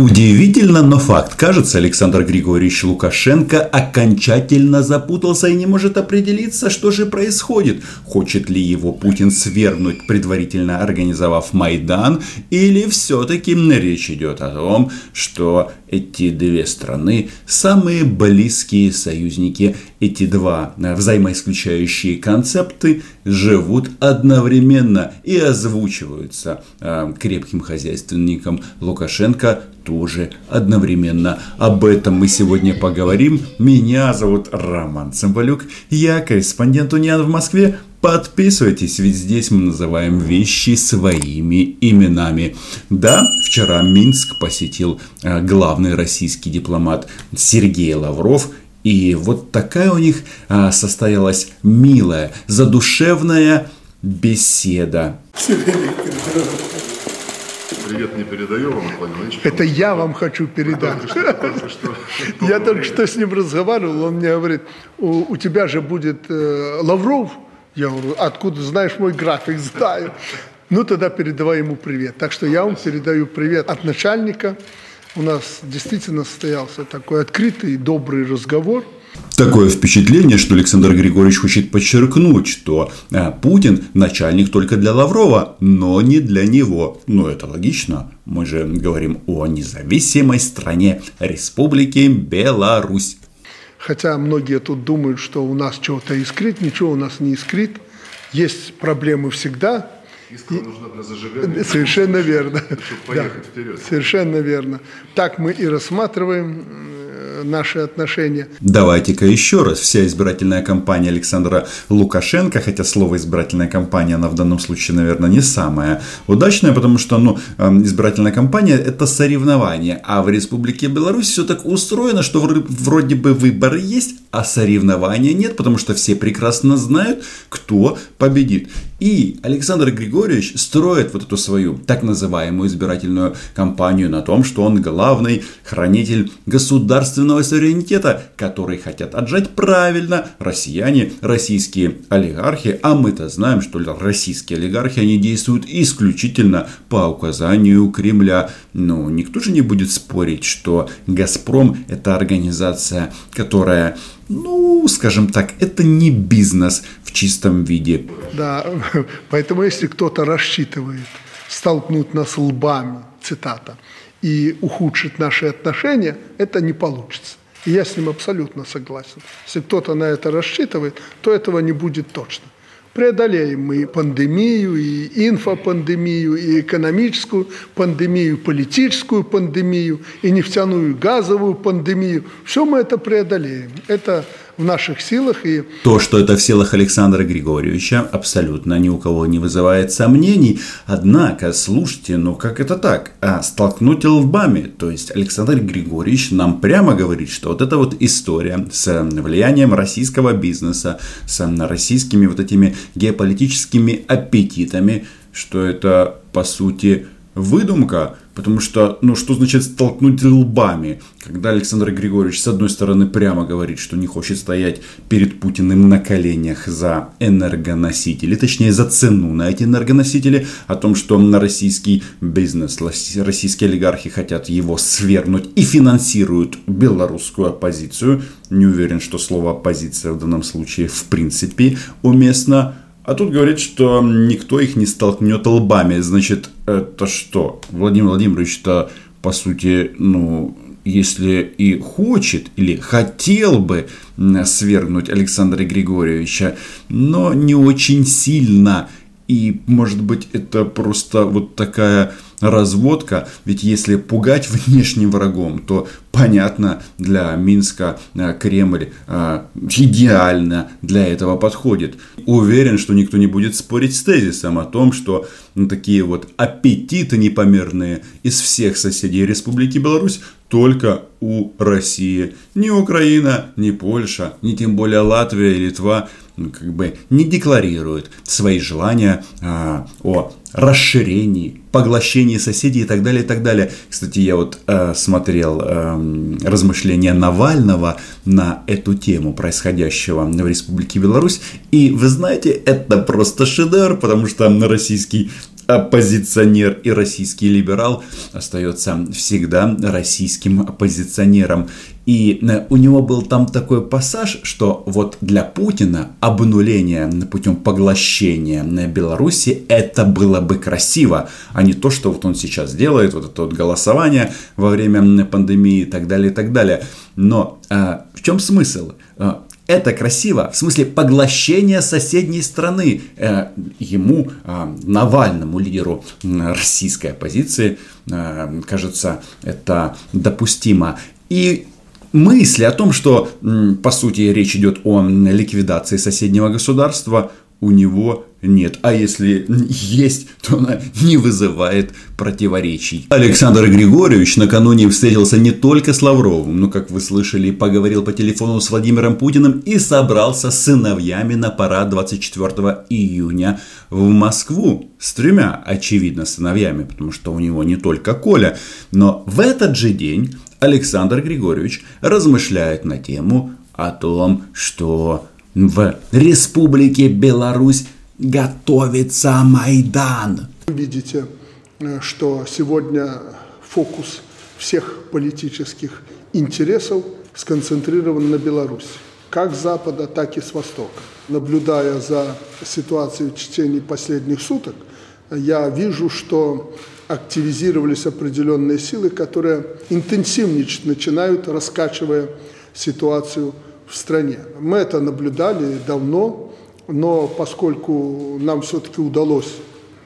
Удивительно, но факт. Кажется, Александр Григорьевич Лукашенко окончательно запутался и не может определиться, что же происходит. Хочет ли его Путин свергнуть, предварительно организовав Майдан, или все-таки речь идет о том, что эти две страны самые близкие союзники. Эти два взаимоисключающие концепты живут одновременно и озвучиваются э, крепким хозяйственником Лукашенко тоже одновременно. Об этом мы сегодня поговорим. Меня зовут Роман Цымбалюк, я корреспондент Униан в Москве. Подписывайтесь, ведь здесь мы называем вещи своими именами. Да, вчера Минск посетил э, главный российский дипломат Сергей Лавров. И вот такая у них э, состоялась милая, задушевная беседа. Привет не передаю вам, Владимир Это я вам хочу передать. Я только что с ним разговаривал, он мне говорит, у тебя же будет э, Лавров, я говорю, откуда знаешь мой график? Знаю. Ну, тогда передавай ему привет. Так что я вам передаю привет от начальника. У нас действительно состоялся такой открытый, добрый разговор. Такое впечатление, что Александр Григорьевич хочет подчеркнуть, что а, Путин начальник только для Лаврова, но не для него. Но это логично. Мы же говорим о независимой стране Республики Беларусь. Хотя многие тут думают, что у нас чего-то искрит, ничего у нас не искрит. Есть проблемы всегда. Искра и... нужна для зажигания. Совершенно верно. Чтобы поехать да, вперед. Совершенно верно. Так мы и рассматриваем наши отношения. Давайте-ка еще раз. Вся избирательная кампания Александра Лукашенко, хотя слово избирательная кампания, она в данном случае, наверное, не самая удачная, потому что ну, эм, избирательная кампания – это соревнование, а в Республике Беларусь все так устроено, что вроде бы выборы есть, а соревнования нет, потому что все прекрасно знают, кто победит. И Александр Григорьевич строит вот эту свою так называемую избирательную кампанию на том, что он главный хранитель государственного суверенитета, который хотят отжать правильно россияне, российские олигархи. А мы-то знаем, что российские олигархи, они действуют исключительно по указанию Кремля. Но никто же не будет спорить, что «Газпром» – это организация, которая ну, скажем так, это не бизнес в чистом виде. Да, поэтому если кто-то рассчитывает столкнуть нас лбами, цитата, и ухудшить наши отношения, это не получится. И я с ним абсолютно согласен. Если кто-то на это рассчитывает, то этого не будет точно преодолеем мы и пандемию, и инфопандемию, и экономическую пандемию, политическую пандемию, и нефтяную газовую пандемию. Все мы это преодолеем. Это в наших силах. И... То, что это в силах Александра Григорьевича, абсолютно ни у кого не вызывает сомнений. Однако, слушайте, ну как это так? А, столкнуть лбами. То есть Александр Григорьевич нам прямо говорит, что вот эта вот история с влиянием российского бизнеса, с российскими вот этими геополитическими аппетитами, что это по сути выдумка, потому что, ну, что значит столкнуть лбами, когда Александр Григорьевич, с одной стороны, прямо говорит, что не хочет стоять перед Путиным на коленях за энергоносители, точнее, за цену на эти энергоносители, о том, что на российский бизнес, российские олигархи хотят его свергнуть и финансируют белорусскую оппозицию. Не уверен, что слово оппозиция в данном случае в принципе уместно. А тут говорит, что никто их не столкнет лбами. Значит, это что? Владимир Владимирович-то, по сути, ну, если и хочет или хотел бы свергнуть Александра Григорьевича, но не очень сильно. И, может быть, это просто вот такая разводка. Ведь если пугать внешним врагом, то понятно, для Минска э, Кремль э, идеально для этого подходит. Уверен, что никто не будет спорить с тезисом о том, что ну, такие вот аппетиты непомерные из всех соседей Республики Беларусь только у России. Ни Украина, ни Польша, ни тем более Латвия и Литва как бы не декларируют свои желания а, о расширении, поглощении соседей и так далее, и так далее. Кстати, я вот э, смотрел э, размышления Навального на эту тему происходящего в Республике Беларусь, и вы знаете, это просто шедевр, потому что российский оппозиционер и российский либерал остается всегда российским оппозиционером. И э, у него был там такой пассаж, что вот для Путина обнуление путем поглощения на Беларуси это было бы красиво, а не то, что вот он сейчас делает, вот это вот голосование во время пандемии и так далее, и так далее. Но а, в чем смысл? А, это красиво, в смысле поглощения соседней страны. Э, ему, э, Навальному, лидеру российской оппозиции, э, кажется, это допустимо. И мысли о том, что, по сути, речь идет о ликвидации соседнего государства, у него нет. А если есть, то она не вызывает противоречий. Александр Григорьевич накануне встретился не только с Лавровым, но, как вы слышали, поговорил по телефону с Владимиром Путиным и собрался с сыновьями на парад 24 июня в Москву. С тремя, очевидно, сыновьями, потому что у него не только Коля. Но в этот же день Александр Григорьевич размышляет на тему о том, что в Республике Беларусь готовится Майдан. Видите, э, что сегодня фокус всех политических интересов сконцентрирован на Беларуси. Как с Запада, так и с Востока. Наблюдая за ситуацией в течение последних суток, я вижу, что активизировались определенные силы, которые интенсивничать начинают, раскачивая ситуацию в стране. Мы это наблюдали давно, но поскольку нам все-таки удалось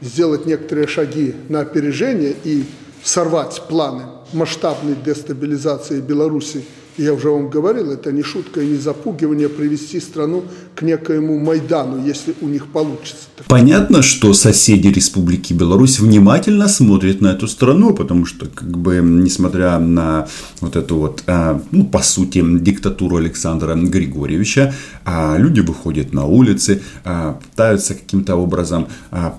сделать некоторые шаги на опережение и сорвать планы масштабной дестабилизации Беларуси я уже вам говорил, это не шутка и не запугивание привести страну к некоему Майдану, если у них получится. Понятно, что соседи Республики Беларусь внимательно смотрят на эту страну, потому что, как бы, несмотря на вот эту вот, а, ну, по сути, диктатуру Александра Григорьевича, а, люди выходят на улицы, а, пытаются каким-то образом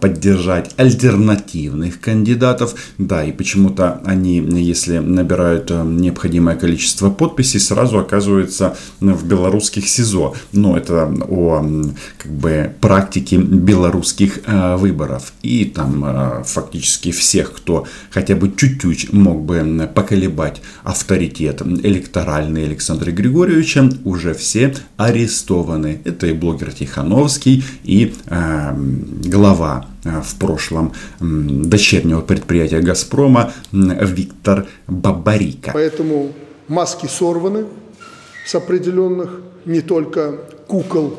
поддержать альтернативных кандидатов, да, и почему-то они, если набирают необходимое количество подписей, записи сразу оказывается в белорусских СИЗО. Но это о как бы практике белорусских э, выборов. И там э, фактически всех, кто хотя бы чуть-чуть мог бы поколебать авторитет электоральный Александра Григорьевича, уже все арестованы. Это и блогер Тихановский, и э, глава э, в прошлом дочернего предприятия «Газпрома» Виктор Бабарика. Поэтому маски сорваны с определенных не только кукол,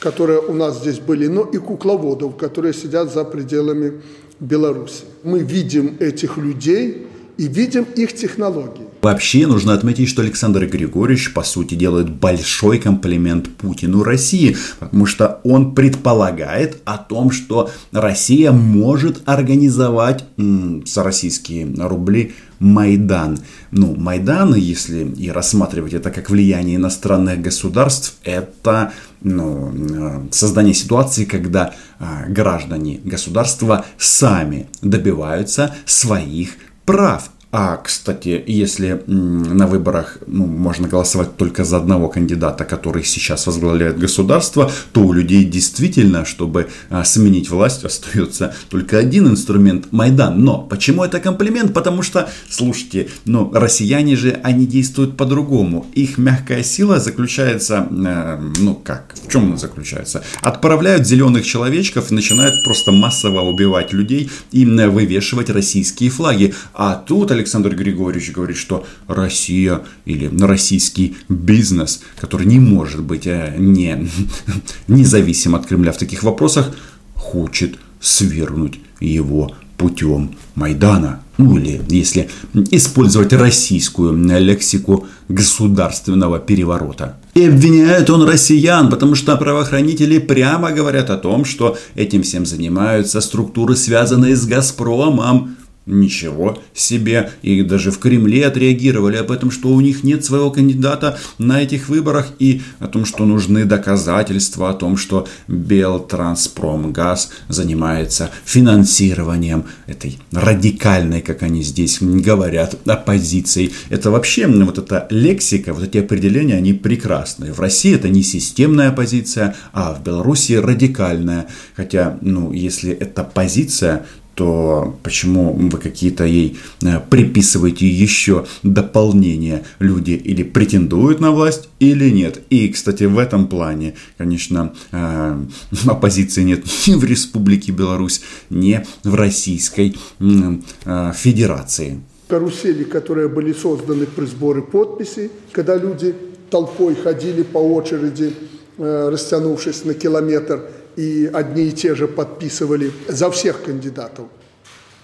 которые у нас здесь были, но и кукловодов, которые сидят за пределами Беларуси. Мы видим этих людей и видим их технологии. Вообще нужно отметить, что Александр Григорьевич, по сути, делает большой комплимент Путину России, потому что он предполагает о том, что Россия может организовать м, за российские рубли Майдан. Ну, Майдан, если и рассматривать это как влияние иностранных государств, это ну, э, создание ситуации, когда а, граждане государства сами добиваются своих прав. А, кстати, если на выборах ну, можно голосовать только за одного кандидата, который сейчас возглавляет государство, то у людей действительно, чтобы а, сменить власть, остается только один инструмент – Майдан. Но почему это комплимент? Потому что, слушайте, ну, россияне же, они действуют по-другому. Их мягкая сила заключается, э, ну как, в чем она заключается? Отправляют зеленых человечков и начинают просто массово убивать людей и вывешивать российские флаги. А тут Григорьевич говорит, что Россия или российский бизнес, который не может быть э, не, независим от Кремля в таких вопросах, хочет свергнуть его путем Майдана. Ну или, если использовать российскую лексику государственного переворота. И обвиняет он россиян, потому что правоохранители прямо говорят о том, что этим всем занимаются структуры, связанные с «Газпромом». Ничего себе. И даже в Кремле отреагировали об этом, что у них нет своего кандидата на этих выборах и о том, что нужны доказательства о том, что Белтранспромгаз занимается финансированием этой радикальной, как они здесь говорят, оппозиции. Это вообще вот эта лексика, вот эти определения, они прекрасные. В России это не системная оппозиция, а в Беларуси радикальная. Хотя, ну, если это позиция, то почему вы какие-то ей э, приписываете еще дополнения? Люди или претендуют на власть, или нет. И, кстати, в этом плане, конечно, э, оппозиции нет ни в Республике Беларусь, ни в Российской э, Федерации. Карусели, которые были созданы при сборе подписей, когда люди толпой ходили по очереди, растянувшись на километр, и одни и те же подписывали за всех кандидатов,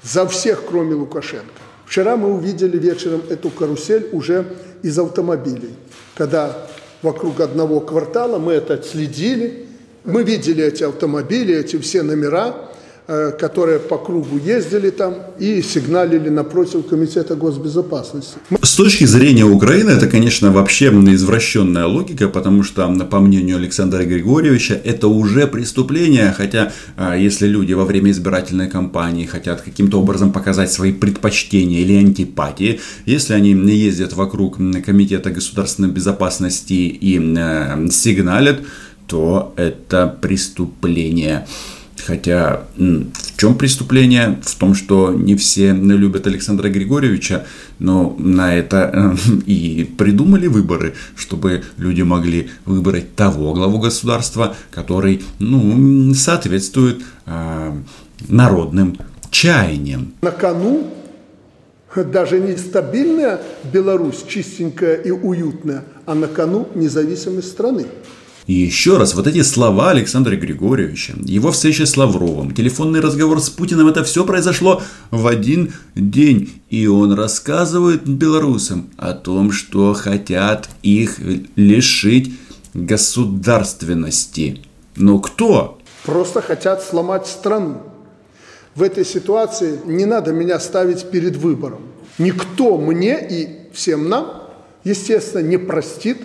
за всех, кроме Лукашенко. Вчера мы увидели вечером эту карусель уже из автомобилей, когда вокруг одного квартала мы это отследили, мы видели эти автомобили, эти все номера, которые по кругу ездили там и сигналили напротив Комитета госбезопасности. С точки зрения Украины, это, конечно, вообще извращенная логика, потому что, по мнению Александра Григорьевича, это уже преступление, хотя а, если люди во время избирательной кампании хотят каким-то образом показать свои предпочтения или антипатии, если они не ездят вокруг Комитета государственной безопасности и э, сигналят, то это преступление. Хотя в чем преступление? В том, что не все любят Александра Григорьевича, но на это и придумали выборы, чтобы люди могли выбрать того главу государства, который ну, соответствует э, народным чаяниям. На кону даже не стабильная Беларусь, чистенькая и уютная, а на кону независимость страны. И еще раз, вот эти слова Александра Григорьевича, его встреча с Лавровым, телефонный разговор с Путиным, это все произошло в один день. И он рассказывает белорусам о том, что хотят их лишить государственности. Но кто? Просто хотят сломать страну. В этой ситуации не надо меня ставить перед выбором. Никто мне и всем нам, естественно, не простит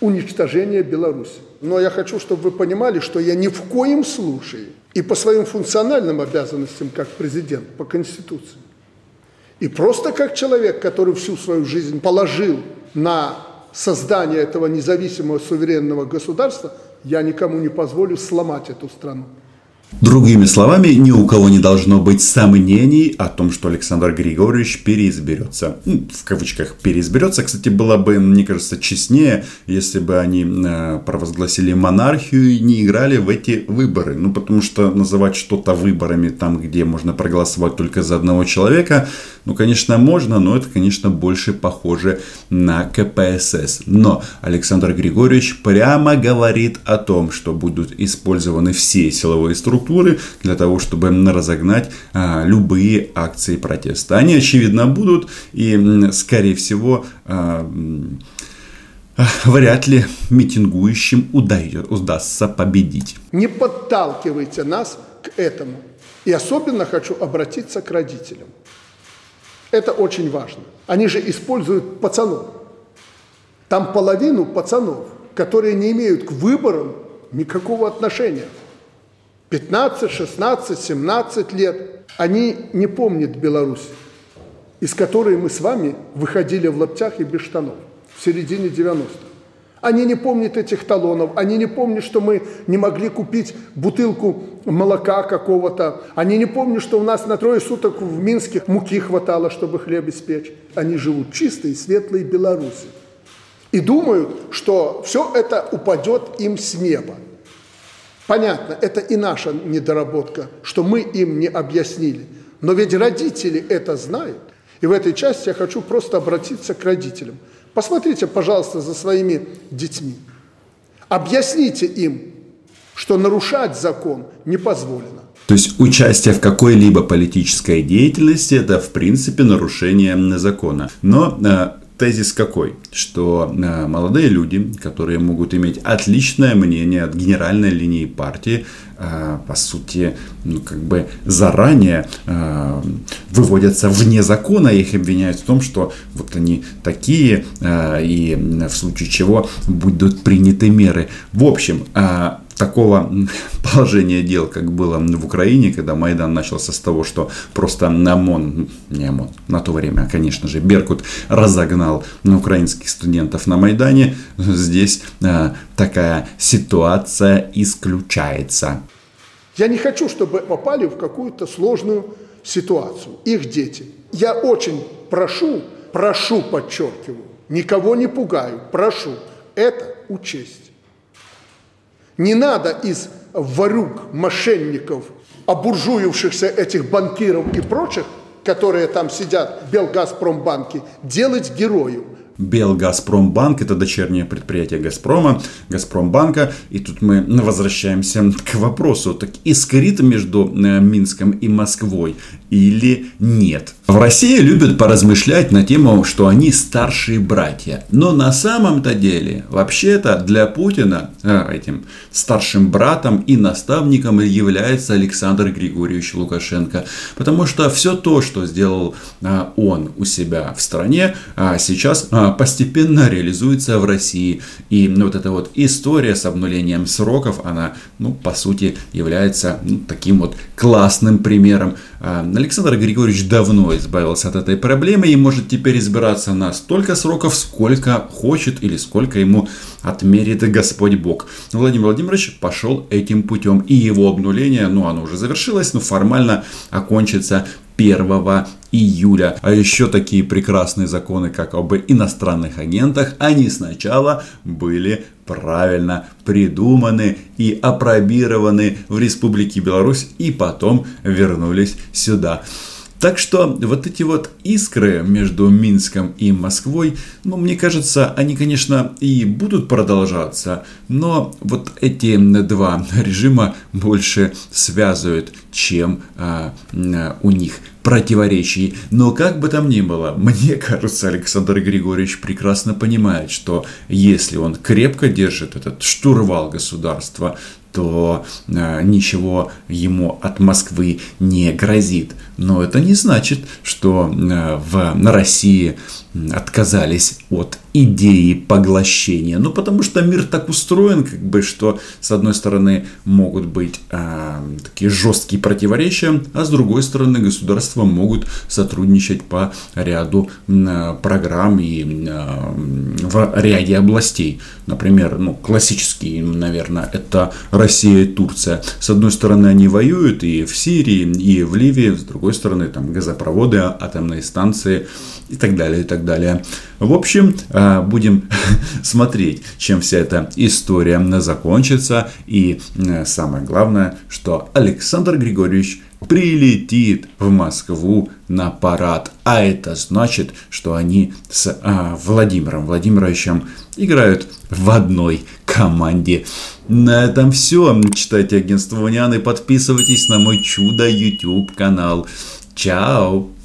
уничтожение Беларуси. Но я хочу, чтобы вы понимали, что я ни в коем случае и по своим функциональным обязанностям как президент, по Конституции, и просто как человек, который всю свою жизнь положил на создание этого независимого суверенного государства, я никому не позволю сломать эту страну. Другими словами, ни у кого не должно быть сомнений о том, что Александр Григорьевич переизберется. В кавычках переизберется. Кстати, было бы, мне кажется, честнее, если бы они э, провозгласили монархию и не играли в эти выборы. Ну, потому что называть что-то выборами там, где можно проголосовать только за одного человека, ну, конечно, можно, но это, конечно, больше похоже на КПСС. Но Александр Григорьевич прямо говорит о том, что будут использованы все силовые структуры для того, чтобы разогнать а, любые акции протеста. Они, очевидно, будут и, скорее всего, а, вряд ли митингующим удастся победить. Не подталкивайте нас к этому. И особенно хочу обратиться к родителям. Это очень важно. Они же используют пацанов. Там половину пацанов, которые не имеют к выборам никакого отношения. 15, 16, 17 лет. Они не помнят Беларусь, из которой мы с вами выходили в лаптях и без штанов в середине 90-х. Они не помнят этих талонов, они не помнят, что мы не могли купить бутылку молока какого-то, они не помнят, что у нас на трое суток в Минске муки хватало, чтобы хлеб испечь. Они живут чистой светлой Беларуси. И думают, что все это упадет им с неба. Понятно, это и наша недоработка, что мы им не объяснили. Но ведь родители это знают. И в этой части я хочу просто обратиться к родителям – Посмотрите, пожалуйста, за своими детьми. Объясните им, что нарушать закон не позволено. То есть участие в какой-либо политической деятельности это в принципе нарушение закона. Но э, тезис какой? Что э, молодые люди, которые могут иметь отличное мнение от генеральной линии партии, э, по сути, ну, как бы заранее э, выводятся вне закона, их обвиняют в том, что вот они такие, и в случае чего будут приняты меры. В общем, такого положения дел, как было в Украине, когда Майдан начался с того, что просто ОМОН, не ОМОН, на то время, конечно же, Беркут разогнал украинских студентов на Майдане, здесь э, такая ситуация исключается. Я не хочу, чтобы попали в какую-то сложную ситуацию, их дети. Я очень прошу, прошу, подчеркиваю, никого не пугаю, прошу это учесть. Не надо из ворюк, мошенников, обуржуившихся этих банкиров и прочих, которые там сидят в Белгазпромбанке, делать героев. Белгазпромбанк – это дочернее предприятие Газпрома, Газпромбанка. И тут мы возвращаемся к вопросу, так искрит между э, Минском и Москвой или нет? В России любят поразмышлять на тему, что они старшие братья. Но на самом-то деле, вообще-то для Путина э, этим старшим братом и наставником является Александр Григорьевич Лукашенко. Потому что все то, что сделал э, он у себя в стране, сейчас а, постепенно реализуется в России. И вот эта вот история с обнулением сроков, она, ну, по сути, является ну, таким вот классным примером. А, Александр Григорьевич давно избавился от этой проблемы и может теперь избираться на столько сроков, сколько хочет или сколько ему отмерит Господь Бог. Владимир Владимирович пошел этим путем. И его обнуление, ну, оно уже завершилось, но формально окончится 1 июля. А еще такие прекрасные законы, как об иностранных агентах, они сначала были правильно придуманы и опробированы в Республике Беларусь и потом вернулись сюда. Так что вот эти вот искры между Минском и Москвой, ну, мне кажется, они, конечно, и будут продолжаться, но вот эти два режима больше связывают, чем а, у них противоречий. Но как бы там ни было, мне кажется, Александр Григорьевич прекрасно понимает, что если он крепко держит этот штурвал государства, то э, ничего ему от Москвы не грозит. Но это не значит, что э, в, на России отказались от идеи поглощения. Ну, потому что мир так устроен, как бы, что с одной стороны могут быть э, такие жесткие противоречия, а с другой стороны государства могут сотрудничать по ряду э, программ и э, в ряде областей. Например, ну, классический, наверное, это Россия и Турция. С одной стороны, они воюют и в Сирии, и в Ливии, с другой стороны, там газопроводы, атомные станции и так далее, и так далее. В общем, э, будем смотреть, чем вся эта история закончится. И э, самое главное, что Александр Григорьевич прилетит в Москву на парад. А это значит, что они с а, Владимиром Владимировичем играют в одной команде. На этом все. Читайте агентство Униан подписывайтесь на мой чудо YouTube канал. Чао!